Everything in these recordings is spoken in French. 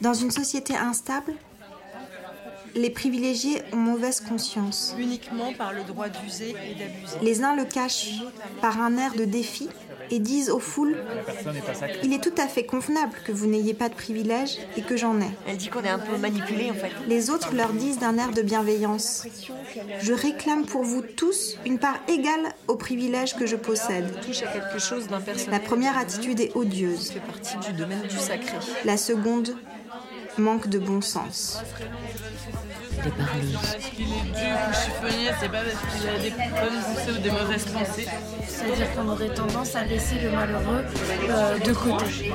Dans une société instable, les privilégiés ont mauvaise conscience. Uniquement par le droit d'user et d'abuser. Les uns le cachent par un air de défi et disent aux foules Il est tout à fait convenable que vous n'ayez pas de privilèges et que j'en ai. Elle dit qu'on est un peu manipulé en fait. Les autres leur disent d'un air de bienveillance Je réclame pour vous tous une part égale aux privilèges que je possède. La première attitude est odieuse. La seconde manque de bon sens. Des parleuses. Qu'il est dur ou chiffonnier, c'est pas parce qu'il a des bonnes pensées ou des mauvaises pensées. C'est-à-dire qu'on aurait tendance à laisser le malheureux euh, de côté.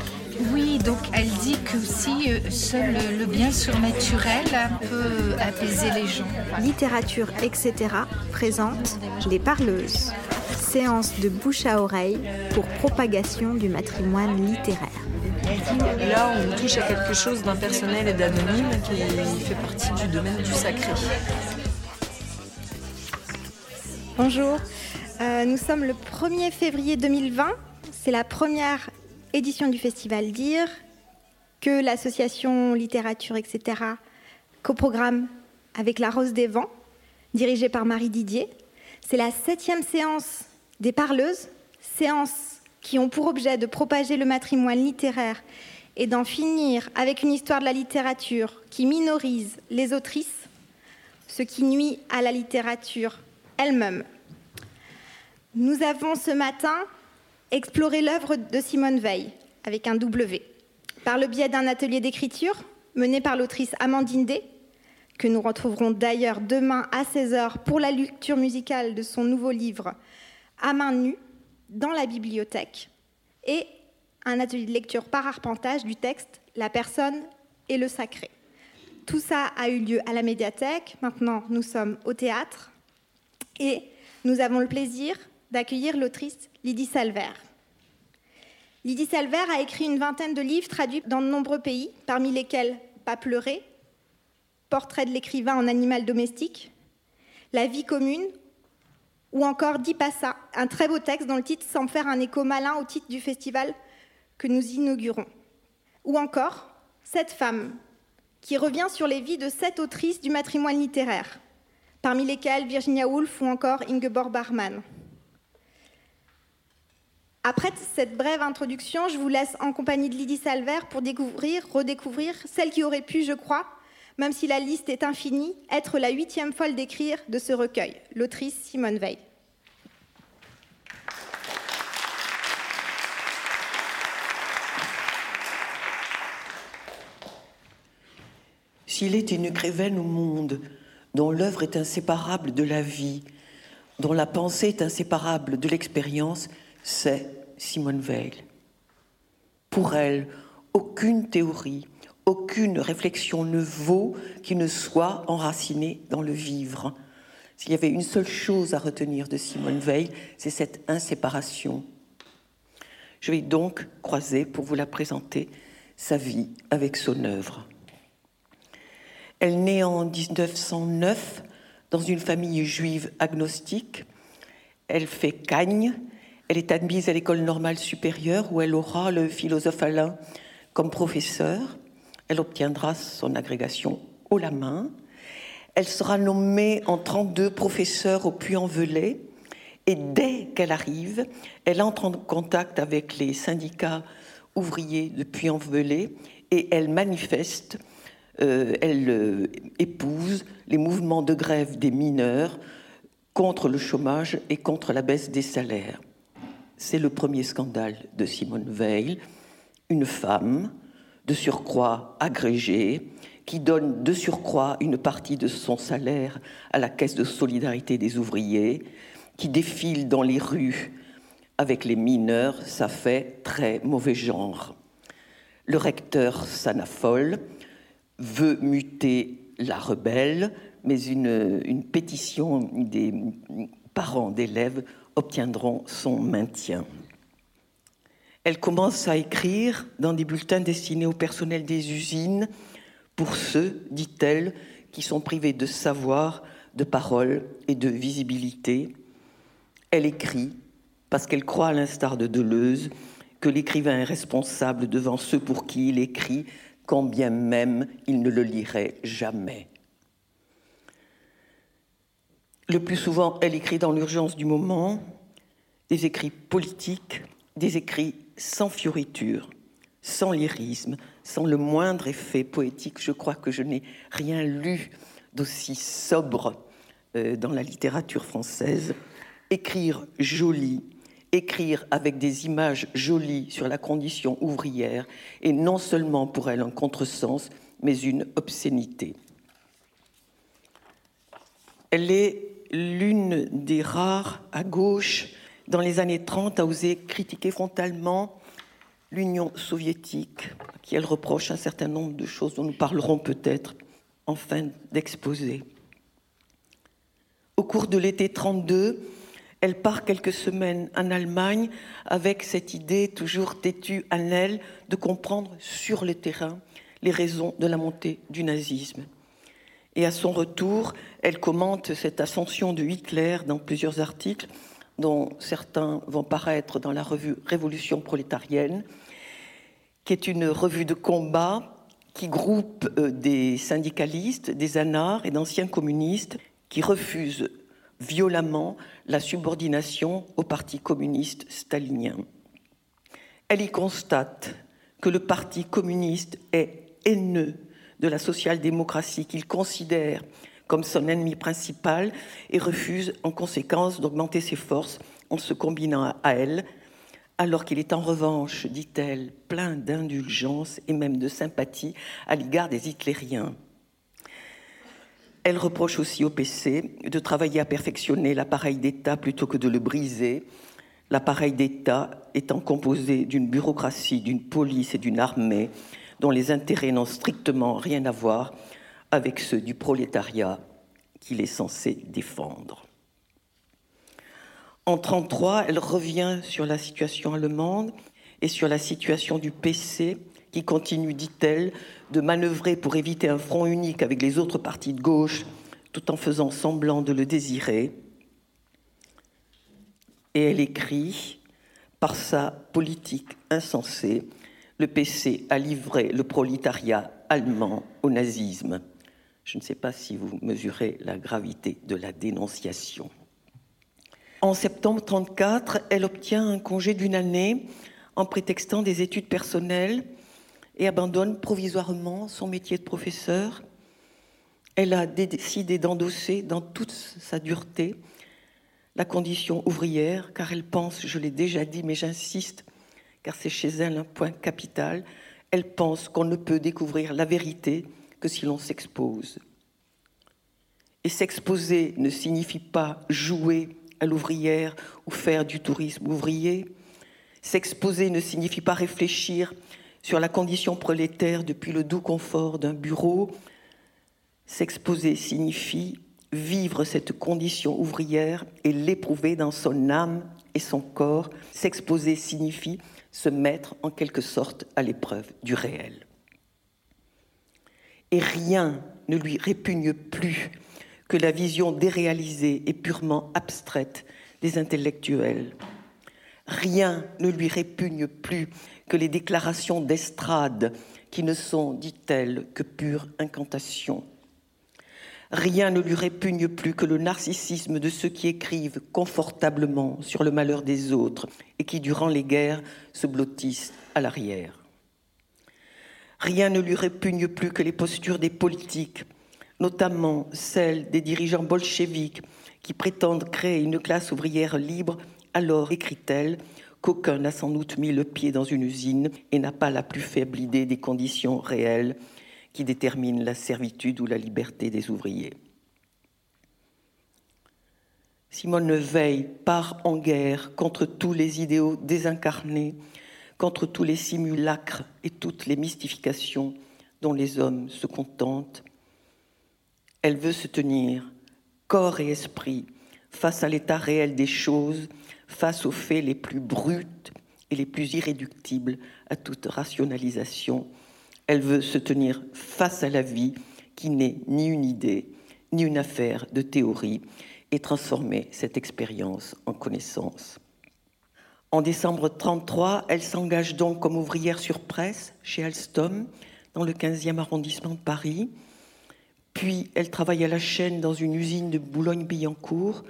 Oui, donc elle dit que si euh, seul le, le bien surnaturel peut apaiser les gens. Littérature, etc. présente Les Parleuses. Séance de bouche à oreille pour propagation du matrimoine littéraire. Là, on touche à quelque chose d'impersonnel et d'anonyme qui fait partie du domaine du sacré. Bonjour, Euh, nous sommes le 1er février 2020. C'est la première édition du festival Dire que l'association littérature, etc. coprogramme avec La Rose des Vents, dirigée par Marie Didier. C'est la septième séance des parleuses, séances qui ont pour objet de propager le matrimoine littéraire et d'en finir avec une histoire de la littérature qui minorise les autrices, ce qui nuit à la littérature elle-même. Nous avons ce matin exploré l'œuvre de Simone Veil avec un W, par le biais d'un atelier d'écriture mené par l'autrice Amandine Day, que nous retrouverons d'ailleurs demain à 16h pour la lecture musicale de son nouveau livre À main nue dans la bibliothèque, et un atelier de lecture par arpentage du texte La personne et le sacré. Tout ça a eu lieu à la médiathèque, maintenant nous sommes au théâtre, et nous avons le plaisir d'accueillir l'autrice Lydie Salver. Lydie Salver a écrit une vingtaine de livres traduits dans de nombreux pays, parmi lesquels Pas pleurer, Portrait de l'écrivain en animal domestique, La vie commune, ou encore Dit Passa, un très beau texte dont le titre semble faire un écho malin au titre du festival que nous inaugurons. Ou encore Cette femme, qui revient sur les vies de sept autrices du matrimoine littéraire, parmi lesquelles Virginia Woolf ou encore Ingeborg Barman. Après cette brève introduction, je vous laisse en compagnie de Lydie Salver pour découvrir, redécouvrir celle qui aurait pu, je crois, même si la liste est infinie, être la huitième folle d'écrire de ce recueil, l'autrice Simone Veil. S'il est une écrivaine au monde dont l'œuvre est inséparable de la vie, dont la pensée est inséparable de l'expérience, c'est Simone Veil. Pour elle, aucune théorie, aucune réflexion ne vaut qui ne soit enracinée dans le vivre. S'il y avait une seule chose à retenir de Simone Veil, c'est cette inséparation. Je vais donc croiser, pour vous la présenter, sa vie avec son œuvre. Elle naît en 1909 dans une famille juive agnostique. Elle fait cagne. Elle est admise à l'école normale supérieure où elle aura le philosophe Alain comme professeur. Elle obtiendra son agrégation haut la main. Elle sera nommée en 32 professeur au Puy-en-Velay. Et dès qu'elle arrive, elle entre en contact avec les syndicats ouvriers de Puy-en-Velay et elle manifeste euh, elle euh, épouse les mouvements de grève des mineurs contre le chômage et contre la baisse des salaires. C'est le premier scandale de Simone Veil, une femme de surcroît agrégée qui donne de surcroît une partie de son salaire à la caisse de solidarité des ouvriers, qui défile dans les rues avec les mineurs, ça fait très mauvais genre. Le recteur s'anaffole, veut muter la rebelle, mais une, une pétition des parents d'élèves obtiendront son maintien. Elle commence à écrire dans des bulletins destinés au personnel des usines pour ceux, dit-elle, qui sont privés de savoir, de parole et de visibilité. Elle écrit parce qu'elle croit, à l'instar de Deleuze, que l'écrivain est responsable devant ceux pour qui il écrit quand bien même il ne le lirait jamais. Le plus souvent, elle écrit dans l'urgence du moment des écrits politiques, des écrits sans fioriture, sans lyrisme, sans le moindre effet poétique. Je crois que je n'ai rien lu d'aussi sobre euh, dans la littérature française. Écrire joli, écrire avec des images jolies sur la condition ouvrière est non seulement pour elle un contresens, mais une obscénité. Elle est l'une des rares à gauche dans les années 30 à oser critiquer frontalement l'Union soviétique, qui elle reproche un certain nombre de choses dont nous parlerons peut-être en fin d'exposé. Au cours de l'été 32, elle part quelques semaines en Allemagne avec cette idée toujours têtue à elle de comprendre sur le terrain les raisons de la montée du nazisme. Et à son retour, elle commente cette ascension de Hitler dans plusieurs articles, dont certains vont paraître dans la revue Révolution prolétarienne, qui est une revue de combat qui groupe euh, des syndicalistes, des anards et d'anciens communistes qui refusent violemment la subordination au Parti communiste stalinien. Elle y constate que le Parti communiste est haineux de la social-démocratie qu'il considère comme son ennemi principal et refuse en conséquence d'augmenter ses forces en se combinant à elle, alors qu'il est en revanche, dit-elle, plein d'indulgence et même de sympathie à l'égard des hitlériens. Elle reproche aussi au PC de travailler à perfectionner l'appareil d'État plutôt que de le briser, l'appareil d'État étant composé d'une bureaucratie, d'une police et d'une armée dont les intérêts n'ont strictement rien à voir avec ceux du prolétariat qu'il est censé défendre. En 1933, elle revient sur la situation allemande et sur la situation du PC qui continue, dit-elle, de manœuvrer pour éviter un front unique avec les autres partis de gauche tout en faisant semblant de le désirer. Et elle écrit, par sa politique insensée, le PC a livré le prolétariat allemand au nazisme. Je ne sais pas si vous mesurez la gravité de la dénonciation. En septembre 1934, elle obtient un congé d'une année en prétextant des études personnelles et abandonne provisoirement son métier de professeur. Elle a décidé d'endosser dans toute sa dureté la condition ouvrière, car elle pense, je l'ai déjà dit, mais j'insiste, car c'est chez elle un point capital, elle pense qu'on ne peut découvrir la vérité que si l'on s'expose. Et s'exposer ne signifie pas jouer à l'ouvrière ou faire du tourisme ouvrier. S'exposer ne signifie pas réfléchir sur la condition prolétaire depuis le doux confort d'un bureau. S'exposer signifie vivre cette condition ouvrière et l'éprouver dans son âme et son corps. S'exposer signifie se mettre en quelque sorte à l'épreuve du réel. Et rien ne lui répugne plus que la vision déréalisée et purement abstraite des intellectuels. Rien ne lui répugne plus que les déclarations d'estrade qui ne sont, dit-elle, que pure incantation. Rien ne lui répugne plus que le narcissisme de ceux qui écrivent confortablement sur le malheur des autres et qui, durant les guerres, se blottissent à l'arrière. Rien ne lui répugne plus que les postures des politiques notamment celle des dirigeants bolcheviques qui prétendent créer une classe ouvrière libre, alors, écrit-elle, qu'aucun n'a sans doute mis le pied dans une usine et n'a pas la plus faible idée des conditions réelles qui déterminent la servitude ou la liberté des ouvriers. Simone Veil part en guerre contre tous les idéaux désincarnés, contre tous les simulacres et toutes les mystifications dont les hommes se contentent, elle veut se tenir, corps et esprit, face à l'état réel des choses, face aux faits les plus bruts et les plus irréductibles à toute rationalisation. Elle veut se tenir face à la vie qui n'est ni une idée, ni une affaire de théorie, et transformer cette expérience en connaissance. En décembre 1933, elle s'engage donc comme ouvrière sur presse chez Alstom, dans le 15e arrondissement de Paris. Puis elle travaille à la chaîne dans une usine de Boulogne-Billancourt.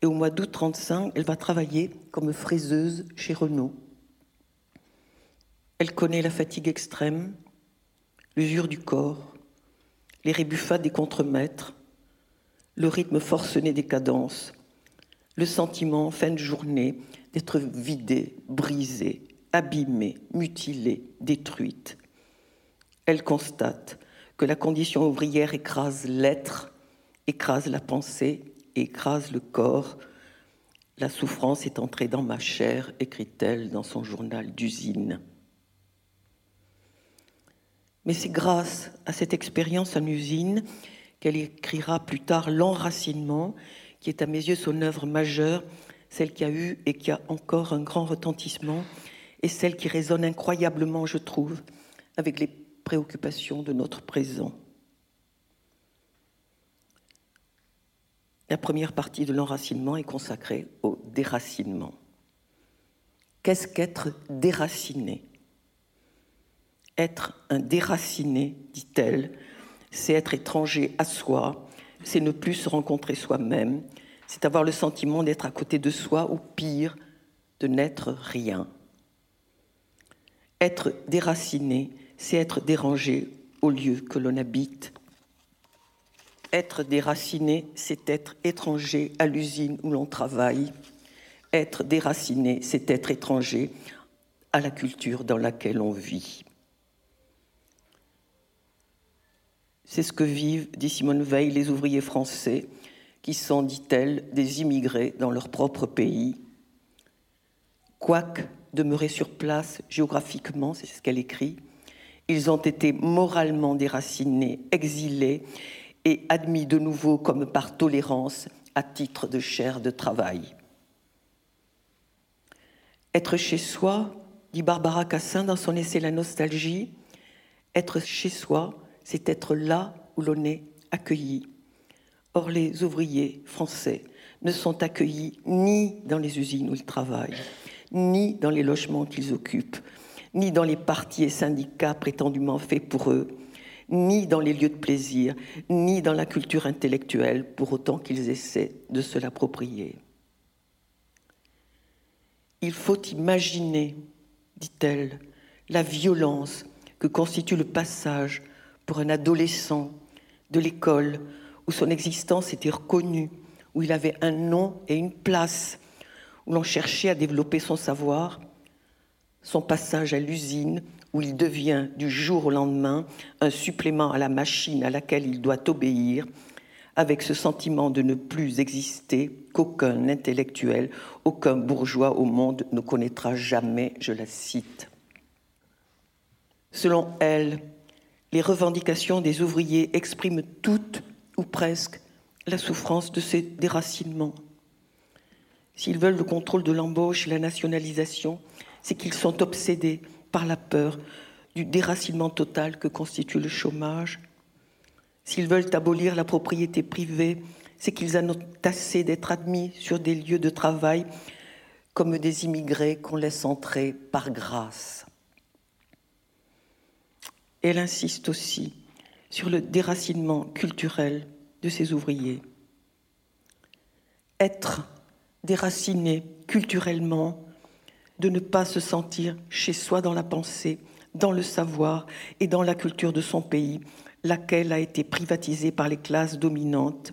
Et au mois d'août 1935, elle va travailler comme fraiseuse chez Renault. Elle connaît la fatigue extrême, l'usure du corps, les rébuffades des contremaîtres, le rythme forcené des cadences, le sentiment en fin de journée d'être vidée, brisée, abîmée, mutilée, détruite. Elle constate que la condition ouvrière écrase l'être, écrase la pensée, écrase le corps. La souffrance est entrée dans ma chair, écrit-elle dans son journal d'usine. Mais c'est grâce à cette expérience en usine qu'elle écrira plus tard L'enracinement, qui est à mes yeux son œuvre majeure, celle qui a eu et qui a encore un grand retentissement, et celle qui résonne incroyablement, je trouve, avec les préoccupations de notre présent. La première partie de l'enracinement est consacrée au déracinement. Qu'est-ce qu'être déraciné? Être un déraciné, dit-elle, c'est être étranger à soi, c'est ne plus se rencontrer soi-même, c'est avoir le sentiment d'être à côté de soi ou pire, de n'être rien. Être déraciné, c'est être dérangé au lieu que l'on habite. Être déraciné, c'est être étranger à l'usine où l'on travaille. Être déraciné, c'est être étranger à la culture dans laquelle on vit. C'est ce que vivent, dit Simone Veil, les ouvriers français, qui sont, dit-elle, des immigrés dans leur propre pays. Quoique demeurés sur place géographiquement, c'est ce qu'elle écrit, ils ont été moralement déracinés, exilés et admis de nouveau comme par tolérance à titre de chair de travail. Être chez soi, dit Barbara Cassin dans son essai La nostalgie, être chez soi, c'est être là où l'on est accueilli. Or, les ouvriers français ne sont accueillis ni dans les usines où ils travaillent, ni dans les logements qu'ils occupent, ni dans les partis et syndicats prétendument faits pour eux, ni dans les lieux de plaisir, ni dans la culture intellectuelle, pour autant qu'ils essaient de se l'approprier. Il faut imaginer, dit-elle, la violence que constitue le passage pour un adolescent de l'école où son existence était reconnue, où il avait un nom et une place, où l'on cherchait à développer son savoir, son passage à l'usine, où il devient du jour au lendemain un supplément à la machine à laquelle il doit obéir, avec ce sentiment de ne plus exister qu'aucun intellectuel, aucun bourgeois au monde ne connaîtra jamais, je la cite. Selon elle, les revendications des ouvriers expriment toutes, ou presque, la souffrance de ces déracinements. S'ils veulent le contrôle de l'embauche et la nationalisation, c'est qu'ils sont obsédés par la peur du déracinement total que constitue le chômage. S'ils veulent abolir la propriété privée, c'est qu'ils en ont assez d'être admis sur des lieux de travail comme des immigrés qu'on laisse entrer par grâce. Elle insiste aussi sur le déracinement culturel de ses ouvriers. Être déraciné culturellement, de ne pas se sentir chez soi dans la pensée, dans le savoir et dans la culture de son pays, laquelle a été privatisée par les classes dominantes.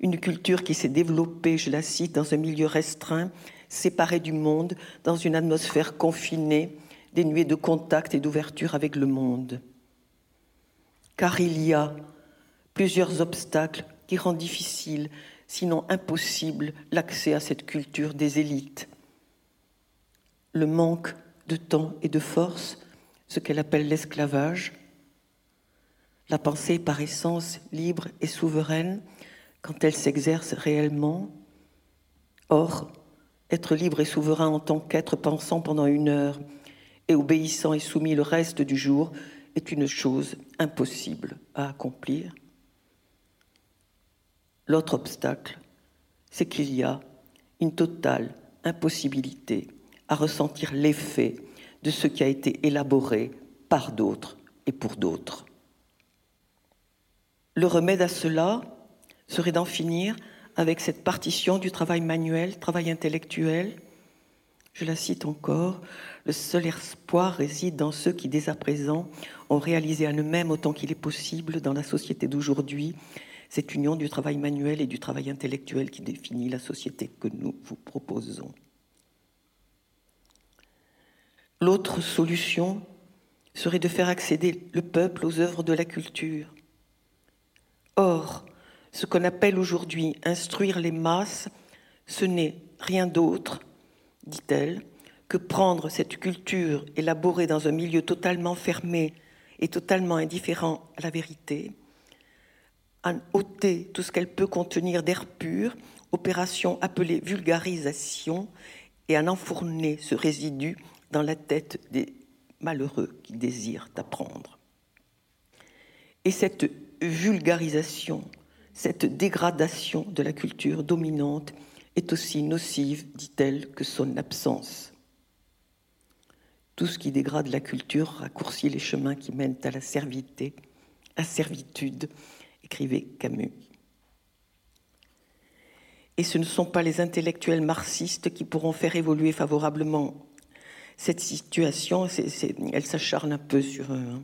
Une culture qui s'est développée, je la cite, dans un milieu restreint, séparé du monde, dans une atmosphère confinée, dénuée de contact et d'ouverture avec le monde car il y a plusieurs obstacles qui rendent difficile, sinon impossible, l'accès à cette culture des élites. Le manque de temps et de force, ce qu'elle appelle l'esclavage, la pensée par essence libre et souveraine quand elle s'exerce réellement. Or, être libre et souverain en tant qu'être pensant pendant une heure et obéissant et soumis le reste du jour, est une chose impossible à accomplir. L'autre obstacle, c'est qu'il y a une totale impossibilité à ressentir l'effet de ce qui a été élaboré par d'autres et pour d'autres. Le remède à cela serait d'en finir avec cette partition du travail manuel, travail intellectuel. Je la cite encore, le seul espoir réside dans ceux qui, dès à présent, ont réalisé à eux-mêmes autant qu'il est possible dans la société d'aujourd'hui cette union du travail manuel et du travail intellectuel qui définit la société que nous vous proposons. L'autre solution serait de faire accéder le peuple aux œuvres de la culture. Or, ce qu'on appelle aujourd'hui instruire les masses, ce n'est rien d'autre, dit-elle, que prendre cette culture élaborée dans un milieu totalement fermé et totalement indifférent à la vérité, en ôter tout ce qu'elle peut contenir d'air pur, opération appelée vulgarisation, et en enfourner ce résidu dans la tête des malheureux qui désirent apprendre. Et cette vulgarisation, cette dégradation de la culture dominante est aussi nocive, dit-elle, que son absence. Tout ce qui dégrade la culture raccourcit les chemins qui mènent à la servité, à servitude, écrivait Camus. Et ce ne sont pas les intellectuels marxistes qui pourront faire évoluer favorablement cette situation. elle s'acharne un peu sur eux. Hein.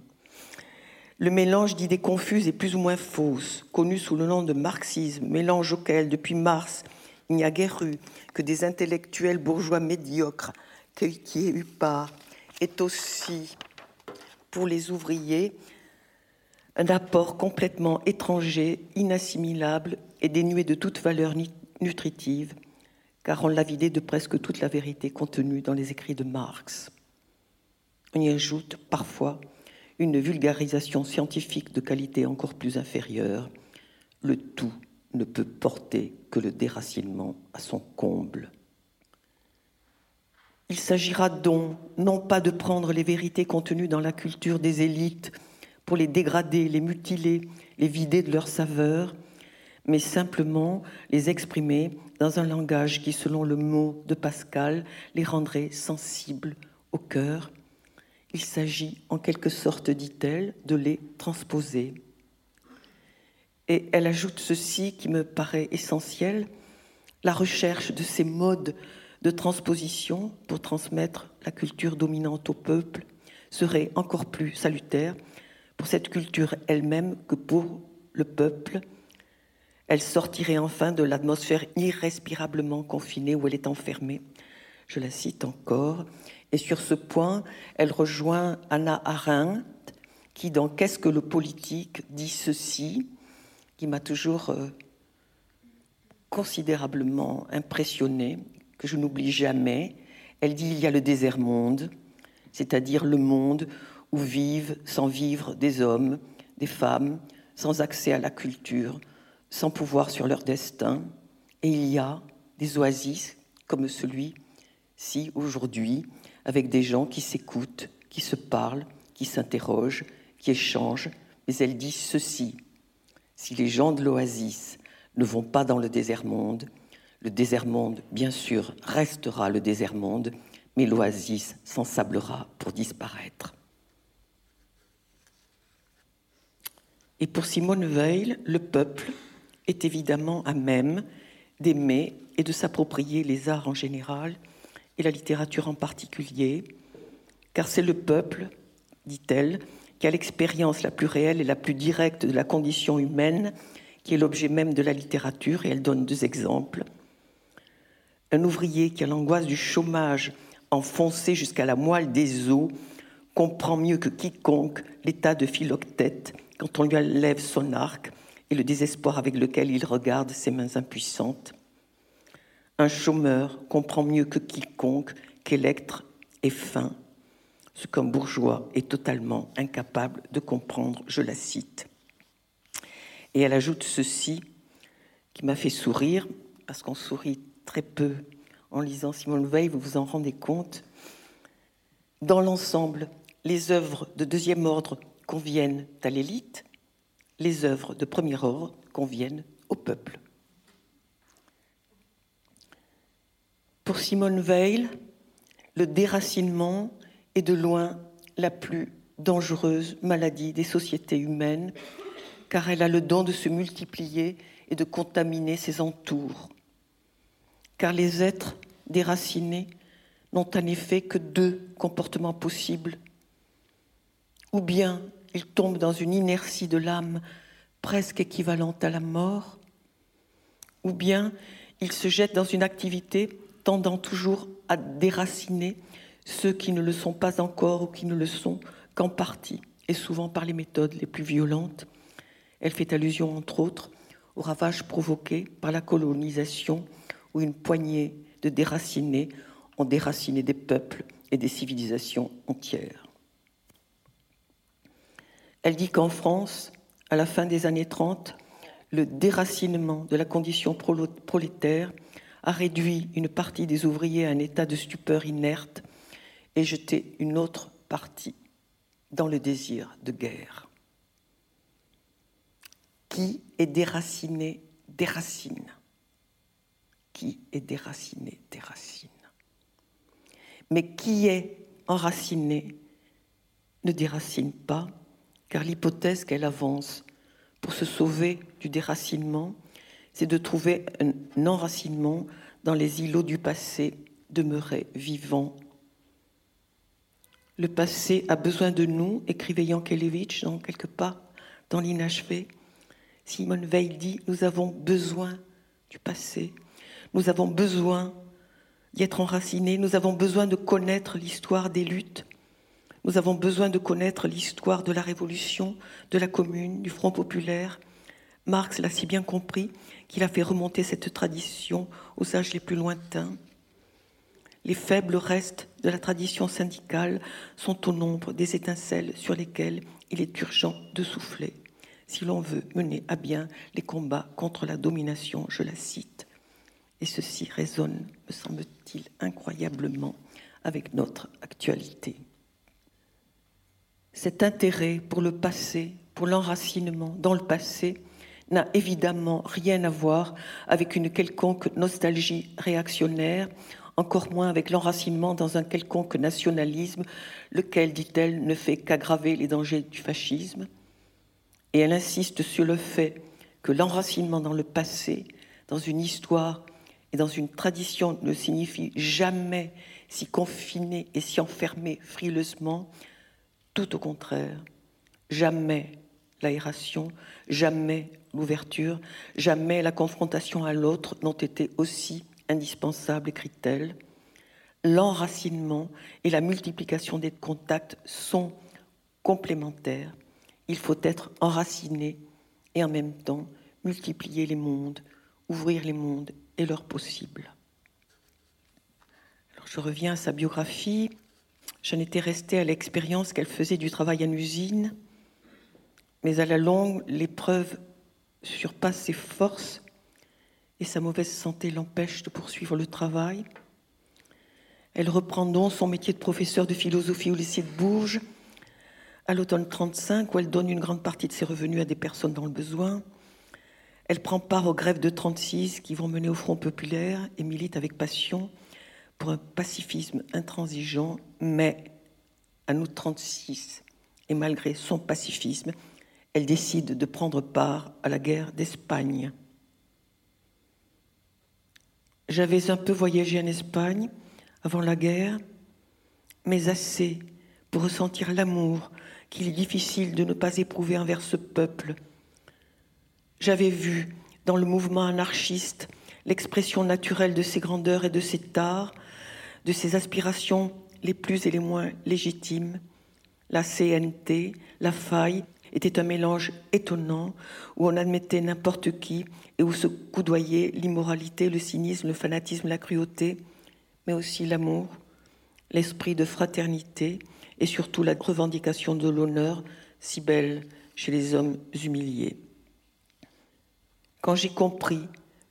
Le mélange d'idées confuses et plus ou moins fausses, connu sous le nom de marxisme, mélange auquel, depuis mars, il n'y a guère eu que des intellectuels bourgeois médiocres qui aient eu part, est aussi, pour les ouvriers, un apport complètement étranger, inassimilable et dénué de toute valeur nutritive, car on l'a vidé de presque toute la vérité contenue dans les écrits de Marx. On y ajoute parfois une vulgarisation scientifique de qualité encore plus inférieure. Le tout ne peut porter que le déracinement à son comble. Il s'agira donc non pas de prendre les vérités contenues dans la culture des élites pour les dégrader, les mutiler, les vider de leur saveur, mais simplement les exprimer dans un langage qui, selon le mot de Pascal, les rendrait sensibles au cœur. Il s'agit en quelque sorte, dit-elle, de les transposer. Et elle ajoute ceci qui me paraît essentiel, la recherche de ces modes de transposition pour transmettre la culture dominante au peuple serait encore plus salutaire pour cette culture elle-même que pour le peuple. Elle sortirait enfin de l'atmosphère irrespirablement confinée où elle est enfermée. Je la cite encore. Et sur ce point, elle rejoint Anna Arendt, qui, dans Qu'est-ce que le politique, dit ceci, qui m'a toujours euh, considérablement impressionnée que je n'oublie jamais. Elle dit il y a le désert monde, c'est-à-dire le monde où vivent sans vivre des hommes, des femmes, sans accès à la culture, sans pouvoir sur leur destin. Et il y a des oasis comme celui-ci aujourd'hui, avec des gens qui s'écoutent, qui se parlent, qui s'interrogent, qui échangent. Mais elle dit ceci si les gens de l'oasis ne vont pas dans le désert monde, le désert monde, bien sûr, restera le désert monde, mais l'oasis s'ensablera pour disparaître. Et pour Simone Weil, le peuple est évidemment à même d'aimer et de s'approprier les arts en général et la littérature en particulier, car c'est le peuple, dit-elle, qui a l'expérience la plus réelle et la plus directe de la condition humaine, qui est l'objet même de la littérature, et elle donne deux exemples. Un ouvrier qui a l'angoisse du chômage enfoncé jusqu'à la moelle des os comprend mieux que quiconque l'état de Philoctète quand on lui enlève son arc et le désespoir avec lequel il regarde ses mains impuissantes. Un chômeur comprend mieux que quiconque qu'Électre est fin, ce qu'un bourgeois est totalement incapable de comprendre, je la cite. Et elle ajoute ceci qui m'a fait sourire, parce qu'on sourit très peu en lisant Simone Veil, vous vous en rendez compte. Dans l'ensemble, les œuvres de deuxième ordre conviennent à l'élite, les œuvres de premier ordre conviennent au peuple. Pour Simone Veil, le déracinement est de loin la plus dangereuse maladie des sociétés humaines, car elle a le don de se multiplier et de contaminer ses entours. Car les êtres déracinés n'ont en effet que deux comportements possibles. Ou bien ils tombent dans une inertie de l'âme presque équivalente à la mort, ou bien ils se jettent dans une activité tendant toujours à déraciner ceux qui ne le sont pas encore ou qui ne le sont qu'en partie, et souvent par les méthodes les plus violentes. Elle fait allusion, entre autres, aux ravages provoqués par la colonisation, où une poignée de déracinés ont déraciné des peuples et des civilisations entières. Elle dit qu'en France, à la fin des années 30, le déracinement de la condition prolétaire a réduit une partie des ouvriers à un état de stupeur inerte et jeté une autre partie dans le désir de guerre. Qui est déraciné déracine. Qui est déraciné déracine. Mais qui est enraciné ne déracine pas, car l'hypothèse qu'elle avance pour se sauver du déracinement, c'est de trouver un enracinement dans les îlots du passé demeurés vivants. Le passé a besoin de nous, écrivait Yankelevitch dans quelque part dans l'inachevé. Simone Veil dit Nous avons besoin du passé, nous avons besoin d'y être enracinés, nous avons besoin de connaître l'histoire des luttes, nous avons besoin de connaître l'histoire de la Révolution, de la Commune, du Front populaire. Marx l'a si bien compris qu'il a fait remonter cette tradition aux âges les plus lointains. Les faibles restes de la tradition syndicale sont au nombre des étincelles sur lesquelles il est urgent de souffler si l'on veut mener à bien les combats contre la domination, je la cite. Et ceci résonne, me semble-t-il, incroyablement avec notre actualité. Cet intérêt pour le passé, pour l'enracinement dans le passé, n'a évidemment rien à voir avec une quelconque nostalgie réactionnaire, encore moins avec l'enracinement dans un quelconque nationalisme, lequel, dit-elle, ne fait qu'aggraver les dangers du fascisme. Et elle insiste sur le fait que l'enracinement dans le passé, dans une histoire et dans une tradition ne signifie jamais s'y confiner et s'y enfermer frileusement, tout au contraire, jamais l'aération, jamais l'ouverture, jamais la confrontation à l'autre n'ont été aussi indispensables, écrit-elle. L'enracinement et la multiplication des contacts sont complémentaires. Il faut être enraciné et en même temps multiplier les mondes, ouvrir les mondes et leurs possibles. Alors je reviens à sa biographie. J'en étais restée à l'expérience qu'elle faisait du travail en usine, mais à la longue, l'épreuve surpasse ses forces et sa mauvaise santé l'empêche de poursuivre le travail. Elle reprend donc son métier de professeur de philosophie au lycée de Bourges à l'automne 35, où elle donne une grande partie de ses revenus à des personnes dans le besoin. Elle prend part aux grèves de 36 qui vont mener au Front populaire et milite avec passion pour un pacifisme intransigeant, mais à nous 36, et malgré son pacifisme, elle décide de prendre part à la guerre d'Espagne. J'avais un peu voyagé en Espagne avant la guerre, mais assez pour ressentir l'amour qu'il est difficile de ne pas éprouver envers ce peuple. J'avais vu dans le mouvement anarchiste l'expression naturelle de ses grandeurs et de ses tares, de ses aspirations les plus et les moins légitimes. La CNT, la faille, était un mélange étonnant où on admettait n'importe qui et où se coudoyaient l'immoralité, le cynisme, le fanatisme, la cruauté, mais aussi l'amour, l'esprit de fraternité et surtout la revendication de l'honneur si belle chez les hommes humiliés. Quand j'ai compris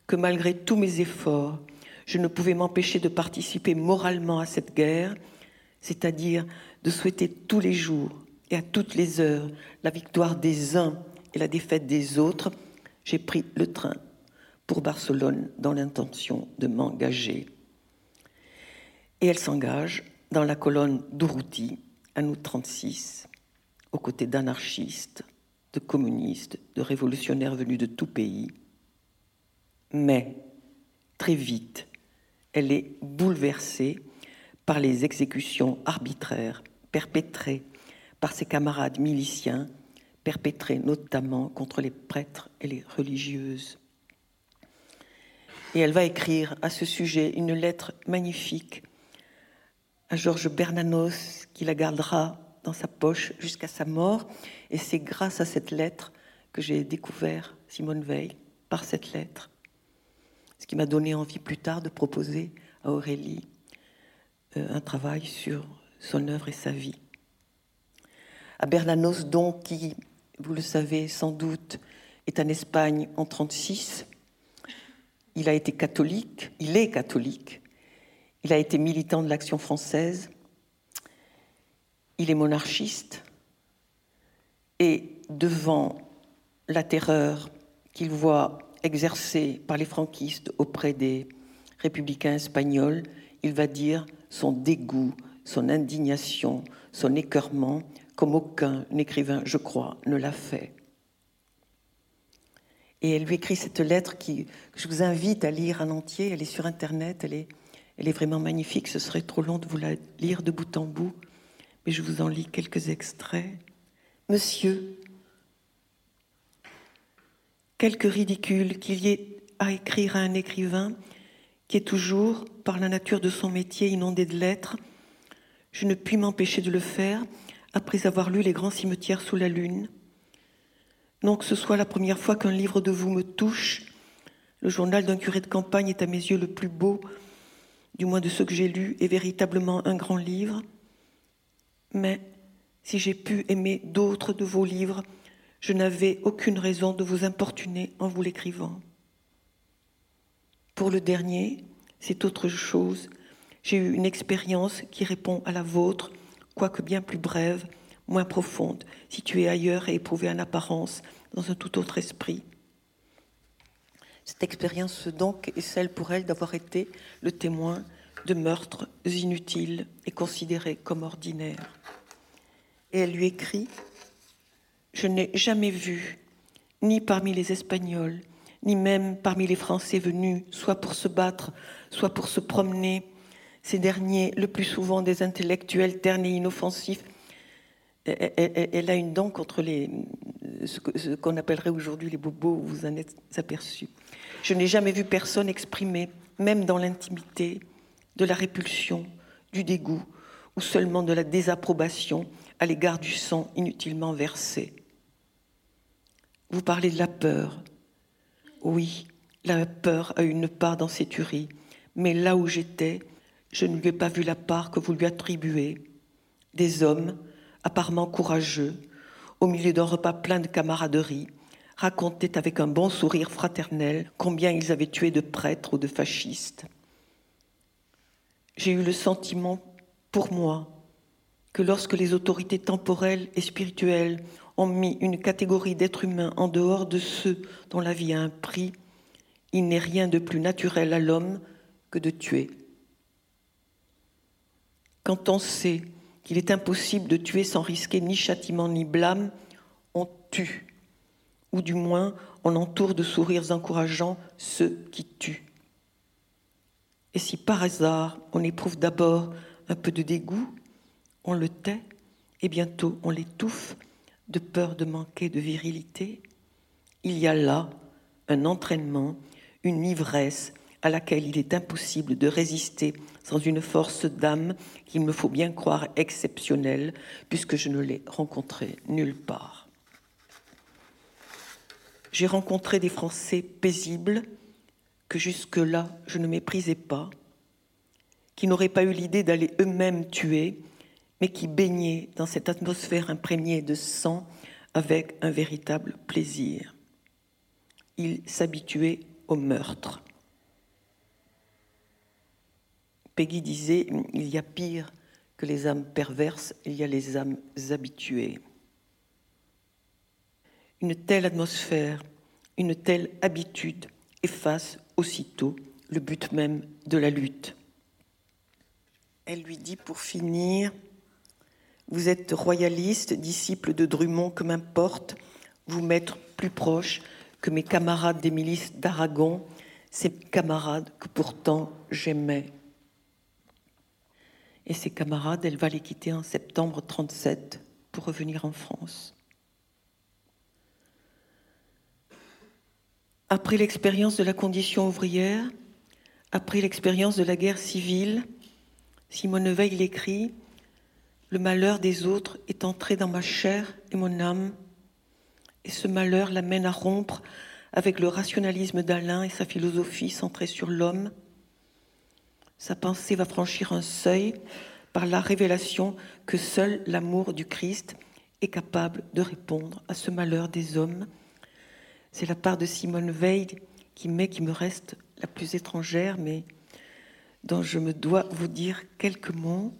que malgré tous mes efforts, je ne pouvais m'empêcher de participer moralement à cette guerre, c'est-à-dire de souhaiter tous les jours et à toutes les heures la victoire des uns et la défaite des autres, j'ai pris le train pour Barcelone dans l'intention de m'engager. Et elle s'engage dans la colonne d'Urruti, à nous 36. aux côtés d'anarchistes, de communistes, de révolutionnaires venus de tout pays. Mais, très vite, elle est bouleversée par les exécutions arbitraires perpétrées par ses camarades miliciens, perpétrées notamment contre les prêtres et les religieuses. Et elle va écrire à ce sujet une lettre magnifique à Georges Bernanos qui la gardera dans sa poche jusqu'à sa mort. Et c'est grâce à cette lettre que j'ai découvert Simone Veil, par cette lettre. Ce qui m'a donné envie plus tard de proposer à Aurélie un travail sur son œuvre et sa vie. À Bernanos, qui, vous le savez sans doute, est en Espagne en 1936, il a été catholique, il est catholique, il a été militant de l'action française, il est monarchiste, et devant la terreur qu'il voit exercée par les franquistes auprès des républicains espagnols, il va dire son dégoût, son indignation, son écœurement, comme aucun écrivain, je crois, ne l'a fait. Et elle lui écrit cette lettre qui, que je vous invite à lire en entier. Elle est sur Internet, elle est, elle est vraiment magnifique. Ce serait trop long de vous la lire de bout en bout, mais je vous en lis quelques extraits. Monsieur, quelque ridicule qu'il y ait à écrire à un écrivain qui est toujours, par la nature de son métier, inondé de lettres, je ne puis m'empêcher de le faire après avoir lu Les grands cimetières sous la lune non que ce soit la première fois qu'un livre de vous me touche. Le journal d'un curé de campagne est à mes yeux le plus beau, du moins de ceux que j'ai lus, et véritablement un grand livre. Mais si j'ai pu aimer d'autres de vos livres, je n'avais aucune raison de vous importuner en vous l'écrivant. Pour le dernier, c'est autre chose. J'ai eu une expérience qui répond à la vôtre, quoique bien plus brève, moins profonde, située ailleurs et éprouvée en apparence, dans un tout autre esprit. Cette expérience donc est celle pour elle d'avoir été le témoin de meurtres inutiles et considérés comme ordinaires. Et elle lui écrit Je n'ai jamais vu, ni parmi les Espagnols, ni même parmi les Français venus, soit pour se battre, soit pour se promener, ces derniers, le plus souvent des intellectuels ternes et inoffensifs, elle, a une dent contre les, ce qu'on appellerait aujourd'hui les bobos, vous en êtes aperçus. Je n'ai jamais vu personne exprimer, même dans l'intimité, de la répulsion, du dégoût ou seulement de la désapprobation à l'égard du sang inutilement versé. Vous parlez de la peur. Oui, la peur a une part dans ces tueries, mais là où j'étais, je ne lui ai pas vu la part que vous lui attribuez. Des hommes, apparemment courageux, au milieu d'un repas plein de camaraderie, racontaient avec un bon sourire fraternel combien ils avaient tué de prêtres ou de fascistes. J'ai eu le sentiment, pour moi, que lorsque les autorités temporelles et spirituelles ont mis une catégorie d'êtres humains en dehors de ceux dont la vie a un prix, il n'est rien de plus naturel à l'homme que de tuer. Quand on sait qu'il est impossible de tuer sans risquer ni châtiment ni blâme, on tue. Ou du moins, on entoure de sourires encourageants ceux qui tuent. Et si par hasard on éprouve d'abord un peu de dégoût, on le tait et bientôt on l'étouffe de peur de manquer de virilité, il y a là un entraînement, une ivresse à laquelle il est impossible de résister sans une force d'âme qu'il me faut bien croire exceptionnelle, puisque je ne l'ai rencontrée nulle part. J'ai rencontré des Français paisibles que jusque-là je ne méprisais pas, qui n'auraient pas eu l'idée d'aller eux-mêmes tuer, mais qui baignaient dans cette atmosphère imprégnée de sang avec un véritable plaisir. Ils s'habituaient au meurtre. Peggy disait, il y a pire que les âmes perverses, il y a les âmes habituées. Une telle atmosphère, une telle habitude efface aussitôt le but même de la lutte. Elle lui dit pour finir, Vous êtes royaliste, disciple de Drummond, que m'importe vous mettre plus proche que mes camarades des milices d'Aragon, ces camarades que pourtant j'aimais. Et ces camarades, elle va les quitter en septembre 37 pour revenir en France. Après l'expérience de la condition ouvrière, après l'expérience de la guerre civile, Simone Veil écrit Le malheur des autres est entré dans ma chair et mon âme, et ce malheur l'amène à rompre avec le rationalisme d'Alain et sa philosophie centrée sur l'homme. Sa pensée va franchir un seuil par la révélation que seul l'amour du Christ est capable de répondre à ce malheur des hommes. C'est la part de Simone Veil qui m'est, qui me reste la plus étrangère, mais dont je me dois vous dire quelques mots.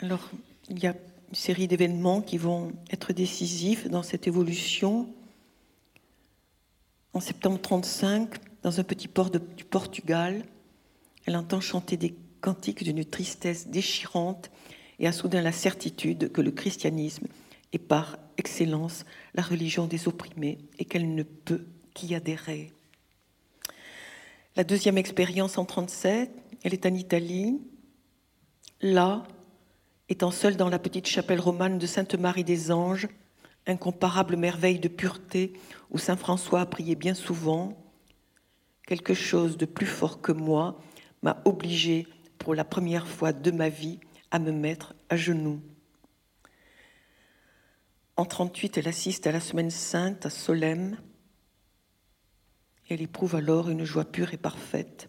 Alors, il y a une série d'événements qui vont être décisifs dans cette évolution. En septembre 35, dans un petit port du Portugal, elle entend chanter des cantiques d'une tristesse déchirante et a soudain la certitude que le christianisme est par excellence la religion des opprimés et qu'elle ne peut qu'y adhérer. La deuxième expérience en 37, elle est en Italie. Là, étant seule dans la petite chapelle romane de Sainte-Marie des Anges, incomparable merveille de pureté où Saint François a prié bien souvent, quelque chose de plus fort que moi m'a obligé pour la première fois de ma vie à me mettre à genoux. En 38, elle assiste à la semaine sainte à Solem. Elle éprouve alors une joie pure et parfaite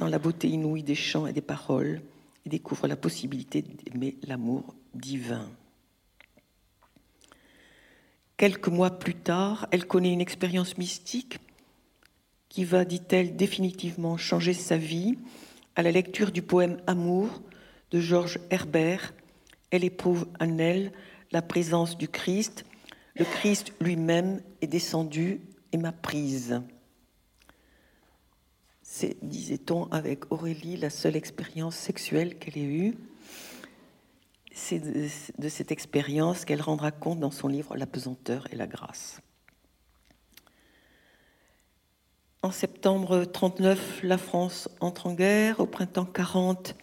dans la beauté inouïe des chants et des paroles et découvre la possibilité d'aimer l'amour divin. Quelques mois plus tard, elle connaît une expérience mystique qui va, dit-elle, définitivement changer sa vie. À la lecture du poème Amour de Georges Herbert, elle éprouve en elle la présence du Christ. Le Christ lui-même est descendu et m'a prise. C'est, disait-on, avec Aurélie, la seule expérience sexuelle qu'elle ait eue. C'est de, cette expérience qu'elle rendra compte dans son livre La pesanteur et la grâce. En septembre 39, la France entre en guerre. Au printemps 40,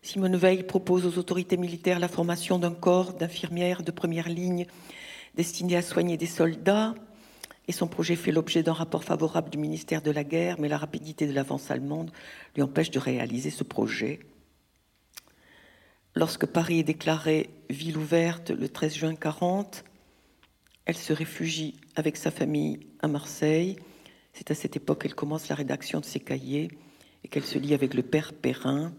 Simone Veil propose aux autorités militaires la formation d'un corps d'infirmières de première ligne destiné à soigner des soldats et son projet fait l'objet d'un rapport favorable du ministère de la Guerre, mais la rapidité de l'avance allemande lui empêche de réaliser ce projet. Lorsque Paris est déclarée ville ouverte le 13 juin 40, elle se réfugie avec sa famille à Marseille. C'est à cette époque qu'elle commence la rédaction de ses cahiers et qu'elle se lie avec le père Perrin.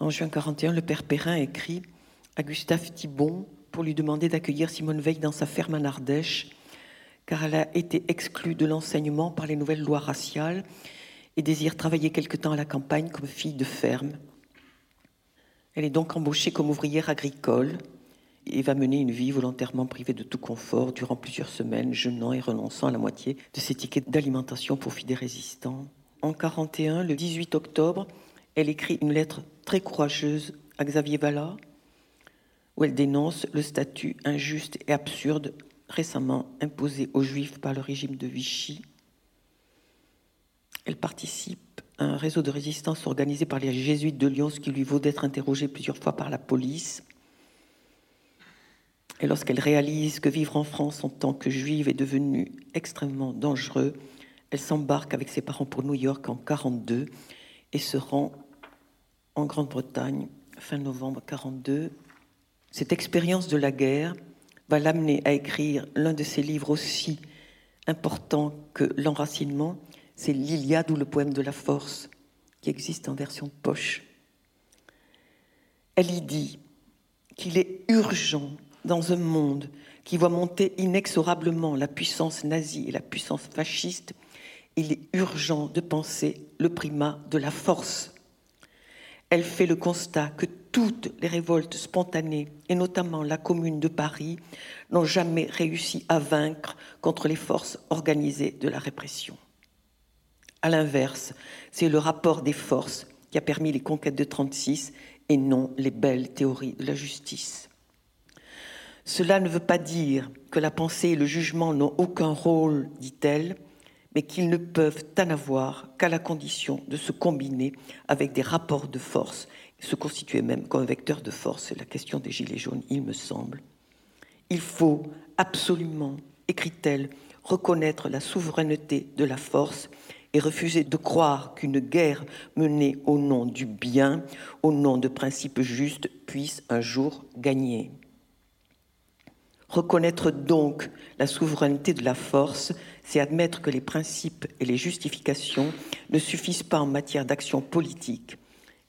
En juin 41, le père Perrin écrit à Gustave Thibon pour lui demander d'accueillir Simone Veil dans sa ferme en Ardèche car elle a été exclue de l'enseignement par les nouvelles lois raciales et désire travailler quelque temps à la campagne comme fille de ferme. Elle est donc embauchée comme ouvrière agricole et va mener une vie volontairement privée de tout confort durant plusieurs semaines, jeûnant et renonçant à la moitié de ses tickets d'alimentation pour filles des résistants. En 41, le 18 octobre, elle écrit une lettre très courageuse à Xavier Vallat où elle dénonce le statut injuste et absurde récemment imposée aux Juifs par le régime de Vichy. Elle participe à un réseau de résistance organisé par les jésuites de Lyon, ce qui lui vaut d'être interrogée plusieurs fois par la police. Et lorsqu'elle réalise que vivre en France en tant que juive est devenu extrêmement dangereux, elle s'embarque avec ses parents pour New York en 1942 et se rend en Grande-Bretagne fin novembre 1942. Cette expérience de la guerre va l'amener à écrire l'un de ses livres aussi importants que L'enracinement, c'est l'Iliade ou le poème de la force, qui existe en version poche. Elle y dit qu'il est urgent dans un monde qui voit monter inexorablement la puissance nazie et la puissance fasciste, il est urgent de penser le primat de la force. Elle fait le constat que toutes les révoltes spontanées, et notamment la Commune de Paris, n'ont jamais réussi à vaincre contre les forces organisées de la répression. À l'inverse, c'est le rapport des forces qui a permis les conquêtes de 1936 et non les belles théories de la justice. Cela ne veut pas dire que la pensée et le jugement n'ont aucun rôle, dit-elle, mais qu'ils ne peuvent en avoir qu'à la condition de se combiner avec des rapports de force, se constituer même comme vecteur de force. C'est la question des Gilets jaunes, il me semble. Il faut absolument, écrit-elle, reconnaître la souveraineté de la force et refuser de croire qu'une guerre menée au nom du bien, au nom de principes justes, puisse un jour gagner. Reconnaître donc la souveraineté de la force, c'est admettre que les principes et les justifications ne suffisent pas en matière d'action politique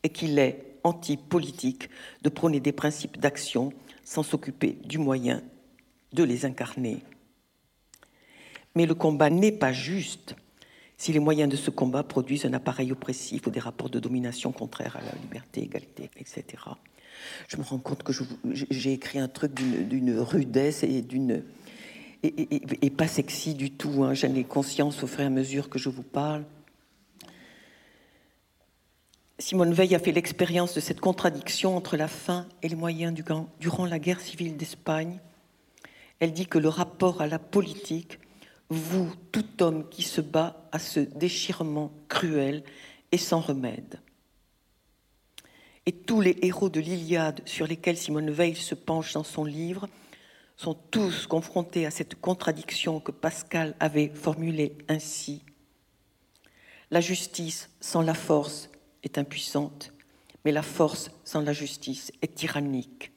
et qu'il est anti-politique de prôner des principes d'action sans s'occuper du moyen de les incarner. Mais le combat n'est pas juste si les moyens de ce combat produisent un appareil oppressif ou des rapports de domination contraires à la liberté, égalité, etc. Je me rends compte que j'ai écrit un truc d'une rudesse et d'une et, pas sexy du tout. Hein. J'en ai conscience au fur et à mesure que je vous parle. Simone Veil a fait l'expérience de cette contradiction entre la fin et les moyens du durant la guerre civile d'Espagne. Elle dit que le rapport à la politique vous, tout homme qui se bat à ce déchirement cruel et sans remède. Et tous les héros de l'Iliade sur lesquels Simone Veil se penche dans son livre sont tous confrontés à cette contradiction que Pascal avait formulée ainsi. La justice sans la force est impuissante, mais la force sans la justice est tyrannique.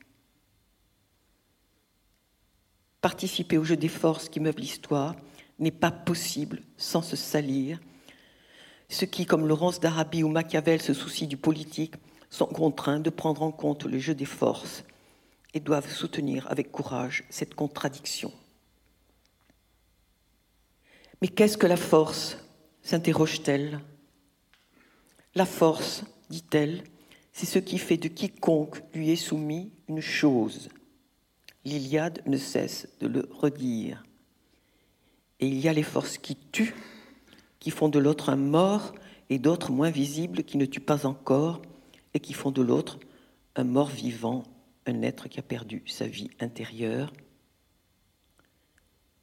Participer au jeu des forces qui meuvent l'histoire n'est pas possible sans se salir. Ceux qui, comme Laurence d'Arabie ou Machiavel, se soucient du politique, sont contraints de prendre en compte le jeu des forces et doivent soutenir avec courage cette contradiction. Mais qu'est-ce que la force s'interroge-t-elle? La force, dit-elle, c'est ce qui fait de quiconque lui est soumis une chose. L'Iliade ne cesse de le redire. Et il y a les forces qui tuent, qui font de l'autre un mort, et d'autres moins visibles qui ne tuent pas encore, et qui font de l'autre un mort vivant, un être qui a perdu sa vie intérieure.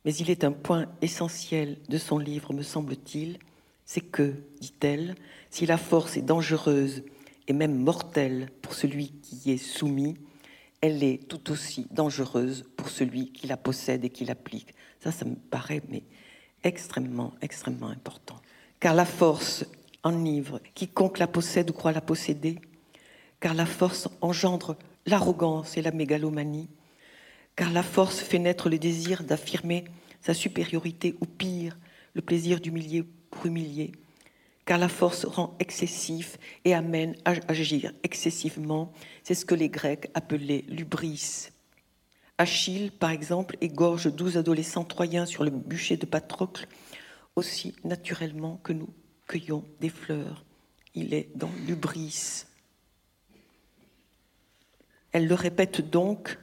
Mais il est un point essentiel de son livre, me semble-t-il, c'est que, dit-elle, si la force est dangereuse et même mortelle pour celui qui y est soumis, elle est tout aussi dangereuse pour celui qui la possède et qui l'applique. Ça, ça me paraît mais extrêmement, extrêmement important. Car la force enivre quiconque la possède ou croit la posséder, car la force engendre l'arrogance et la mégalomanie, car la force fait naître le désir d'affirmer sa supériorité ou pire, le plaisir d'humilier pour humilier, car la force rend excessif et amène à agir excessivement. C'est ce que les Grecs appelaient l'ubris. Achille, par exemple, égorge douze adolescents troyens sur le bûcher de Patrocle, aussi naturellement que nous cueillons des fleurs. Il est dans l'ubris. Elle le répète donc,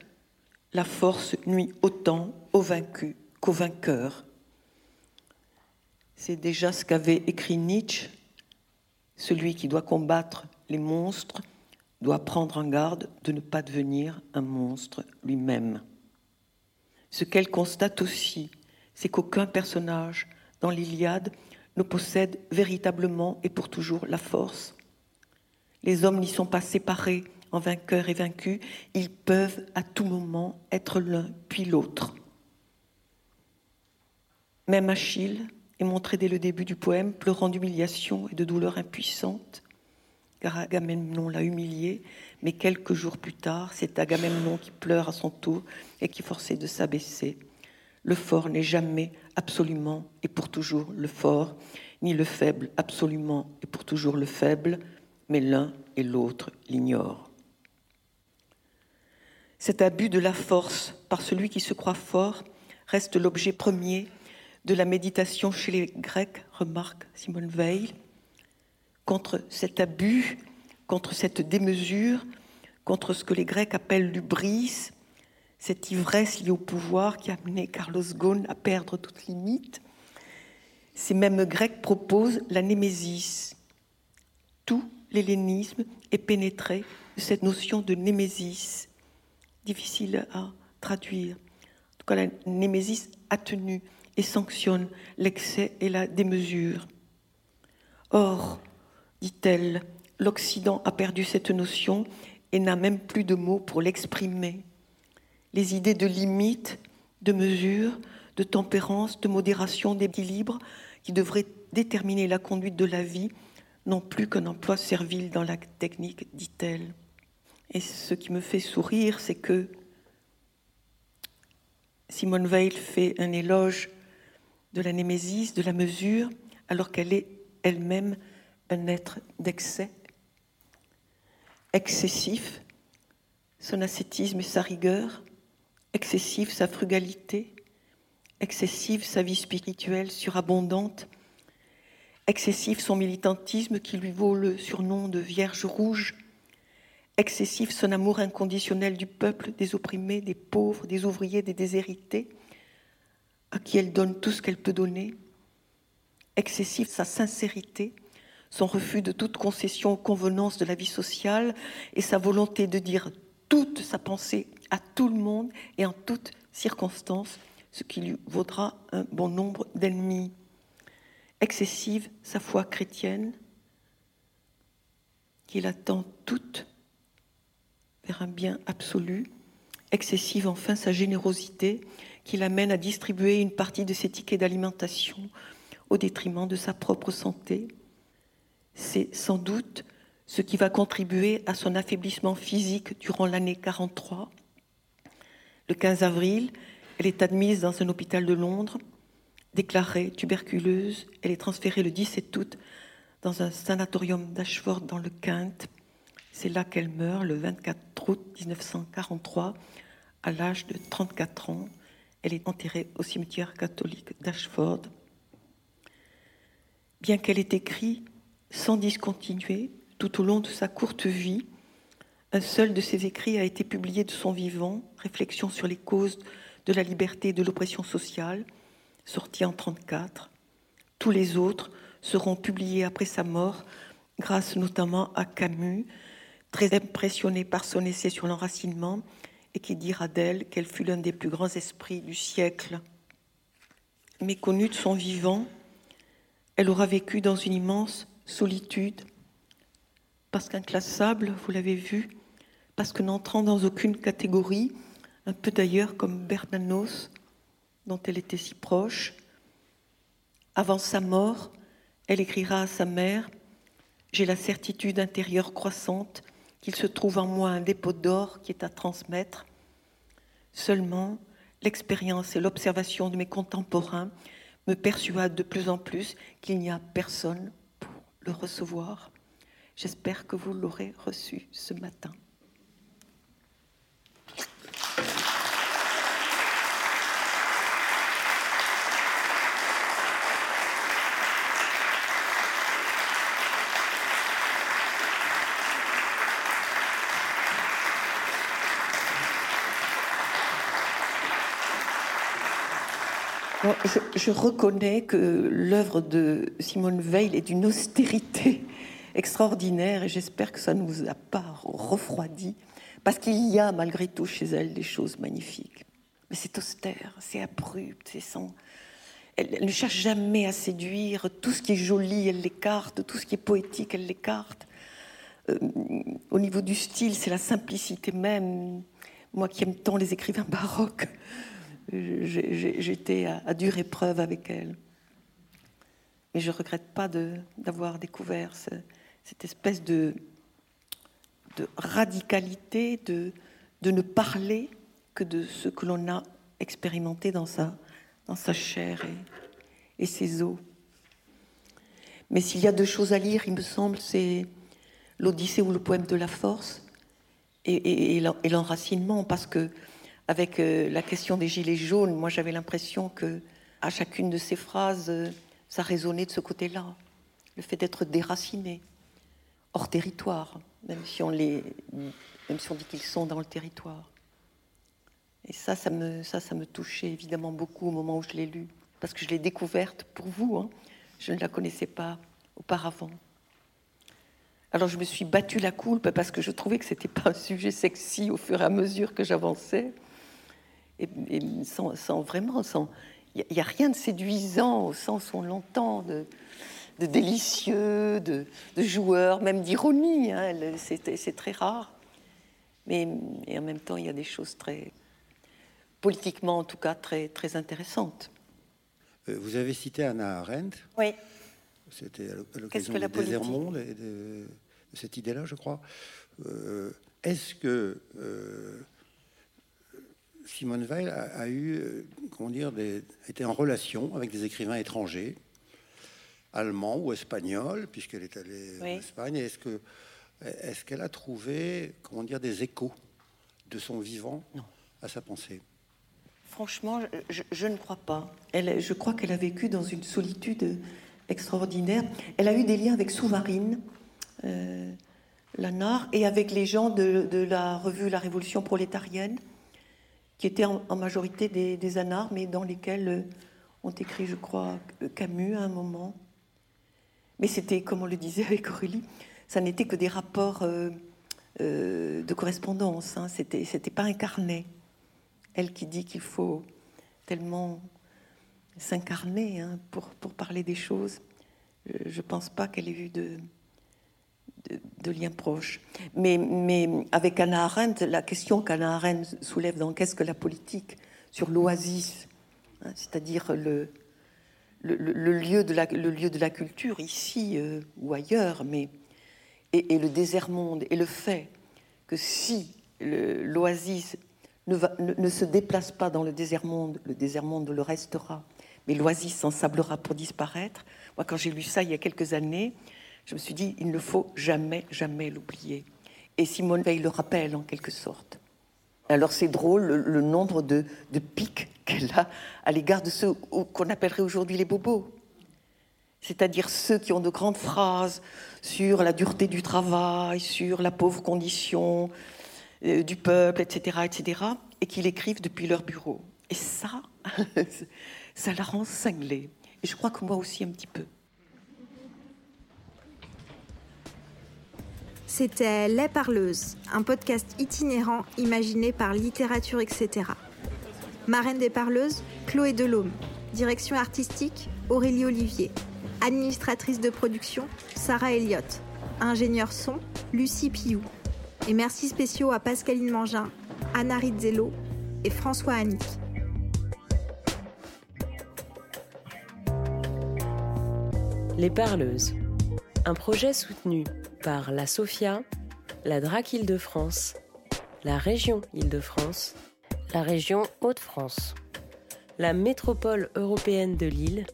la force nuit autant aux vaincus qu'aux vainqueurs. C'est déjà ce qu'avait écrit Nietzsche. Celui qui doit combattre les monstres doit prendre en garde de ne pas devenir un monstre lui-même. Ce qu'elle constate aussi, c'est qu'aucun personnage dans l'Iliade ne possède véritablement et pour toujours la force. Les hommes n'y sont pas séparés en vainqueurs et vaincus, ils peuvent à tout moment être l'un puis l'autre. Même Achille, est montré dès le début du poème, pleurant d'humiliation et de douleur impuissante, car Agamemnon l'a humilié, mais quelques jours plus tard, c'est Agamemnon qui pleure à son tour et qui est forcé de s'abaisser. Le fort n'est jamais absolument et pour toujours le fort, ni le faible absolument et pour toujours le faible, mais l'un et l'autre l'ignorent. Cet abus de la force par celui qui se croit fort reste l'objet premier de la méditation chez les Grecs, remarque Simone Veil, contre cet abus, contre cette démesure, contre ce que les Grecs appellent l'ubris, cette ivresse liée au pouvoir qui a amené Carlos Ghosn à perdre toute limite. Ces mêmes Grecs proposent la némésis. Tout l'hellénisme est pénétré de cette notion de némésis, difficile à traduire. En tout cas, la némésis atténue et sanctionne l'excès et la démesure. Or, dit-elle, l'Occident a perdu cette notion et n'a même plus de mots pour l'exprimer. Les idées de limite, de mesure, de tempérance, de modération, d'équilibre qui devraient déterminer la conduite de la vie n'ont plus qu'un emploi servile dans la technique, dit-elle. Et ce qui me fait sourire, c'est que Simone Weil fait un éloge de la némésis, de la mesure, alors qu'elle est elle-même un être d'excès, excessif, son ascétisme et sa rigueur, excessive sa frugalité, excessive sa vie spirituelle surabondante, excessif son militantisme qui lui vaut le surnom de Vierge rouge, excessif son amour inconditionnel du peuple, des opprimés, des pauvres, des ouvriers, des déshérités, à qui elle donne tout ce qu'elle peut donner, excessif sa sincérité, son refus de toute concession aux convenances de la vie sociale et sa volonté de dire toute sa pensée à tout le monde et en toutes circonstances, ce qui lui vaudra un bon nombre d'ennemis. Excessive sa foi chrétienne, qu'il attend toute un bien absolu, excessive enfin sa générosité, qui l'amène à distribuer une partie de ses tickets d'alimentation au détriment de sa propre santé. C'est sans doute ce qui va contribuer à son affaiblissement physique durant l'année 43. Le 15 avril, elle est admise dans un hôpital de Londres, déclarée tuberculeuse. Elle est transférée le 17 août dans un sanatorium d'Ashford dans le Kent. C'est là qu'elle meurt le 24 août 1943 à l'âge de 34 ans. Elle est enterrée au cimetière catholique d'Ashford. Bien qu'elle ait écrit sans discontinuer tout au long de sa courte vie, un seul de ses écrits a été publié de son vivant, Réflexion sur les causes de la liberté et de l'oppression sociale, sorti en 1934. Tous les autres seront publiés après sa mort, grâce notamment à Camus, très impressionné par son essai sur l'enracinement et qui dira d'elle qu'elle fut l'un des plus grands esprits du siècle. Méconnue de son vivant, elle aura vécu dans une immense solitude, parce qu'inclassable, vous l'avez vu, parce que n'entrant dans aucune catégorie, un peu d'ailleurs comme Bernanos, dont elle était si proche, avant sa mort, elle écrira à sa mère J'ai la certitude intérieure croissante qu'il se trouve en moi un dépôt d'or qui est à transmettre. Seulement, l'expérience et l'observation de mes contemporains me persuadent de plus en plus qu'il n'y a personne pour le recevoir. J'espère que vous l'aurez reçu ce matin. Je, reconnais que l'œuvre de Simone Veil est d'une austérité extraordinaire et j'espère que ça ne vous a pas refroidi, parce qu'il y a malgré tout chez elle des choses magnifiques. Mais c'est austère, c'est abrupt, c'est sans. Elle, ne cherche jamais à séduire. Tout ce qui est joli, elle l'écarte. Tout ce qui est poétique, elle l'écarte. Euh, au niveau du style, c'est la simplicité même. Moi qui aime tant les écrivains baroques, j'étais à, dure épreuve avec elle. Mais je ne regrette pas d'avoir découvert cette espèce de, radicalité, de, ne parler que de ce que l'on a expérimenté dans sa, chair et, et ses os. Mais s'il y a deux choses à lire, il me semble, c'est l'Odyssée ou le poème de la force et, et l'enracinement, parce que avec euh, la question des gilets jaunes, moi j'avais l'impression que à chacune de ces phrases, euh, ça résonnait de ce côté-là, le fait d'être déraciné, hors territoire, même si on les, dit qu'ils sont dans le territoire. Et ça, ça me, touchait évidemment beaucoup au moment où je l'ai lu, parce que je l'ai découverte pour vous. Hein. Je ne la connaissais pas auparavant. Alors je me suis battue la coulpe parce que je trouvais que c'était pas un sujet sexy au fur et à mesure que j'avançais. Et, sans, vraiment, sans, il n'y a, rien de séduisant au sens où on l'entend, de, délicieux, de, joueur, même d'ironie. Hein, c'est très rare. Mais et en même temps, il y a des choses très, politiquement en tout cas, très, très intéressantes. Euh, vous avez cité Anna Arendt. Oui. C'était à l'occasion du désert monde et de, cette idée-là, je crois. Euh, est-ce que euh, Simone Weil a, eu, comment dire, des, été en relation avec des écrivains étrangers, allemands ou espagnols, puisqu'elle est allée en Espagne. Est-ce que est-ce qu'elle a trouvé, comment dire, des échos de son vivant à sa pensée? Franchement, je, ne crois pas. Elle, je crois qu'elle a vécu dans une solitude extraordinaire. Elle a eu des liens avec Souvarine, euh, Lanard, et avec les gens de, la revue La Révolution prolétarienne, qui étaient en, majorité des, des, anards, mais dans lesquels euh, ont écrit, je crois, Camus à un moment. Mais c'était, comme on le disait avec Aurélie, ça n'était que des rapports euh, de correspondance. Hein. C'était, pas incarné elle qui dit qu'il faut tellement s'incarner hein, pour, pour, parler des choses. Je ne pense pas qu'elle ait eu de, de, liens proches. Mais, mais avec Anna Arendt, la question qu'Anna Arendt soulève dans Qu'est-ce que la politique sur l'oasis, hein, c'est-à-dire le, le, lieu de la, le lieu de la culture, ici euh, ou ailleurs, mais, et, le désert-monde, et le fait que si l'oasis ne, se déplace pas dans le désert monde, le désert monde le restera, mais l'oasis s'ensablera pour disparaître. Moi, quand j'ai lu ça il y a quelques années, je me suis dit, il ne faut jamais, jamais l'oublier. Et Simone Veil le rappelle en quelque sorte. Alors c'est drôle le, nombre de, pics qu'elle a à l'égard de ceux qu'on appellerait aujourd'hui les bobos. C'est-à-dire ceux qui ont de grandes phrases sur la dureté du travail, sur la pauvre condition, euh, du peuple, etc., etc., et qu'ils écrivent depuis leur bureau. Et ça, ça la rend cinglée. Et je crois que moi aussi un petit peu. C'était Les Parleuses, un podcast itinérant imaginé par Littérature, etc. Marraine des Parleuses, Chloé Delhomme. Direction artistique, Aurélie Olivier. Administratrice de production, Sarah Elliott. Ingénieur son, Lucie Piou. Et merci spéciaux à Pascaline Mangin, Anna Rizzello et François Annick. Les Parleuses, un projet soutenu par la SOFIA, la DRAC Île-de-France, la région Île-de-France, la région Hauts-de-France, la métropole européenne de Lille,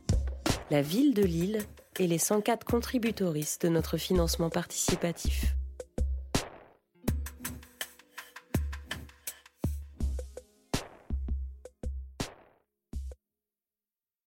la ville de Lille et les 104 contributoristes de notre financement participatif.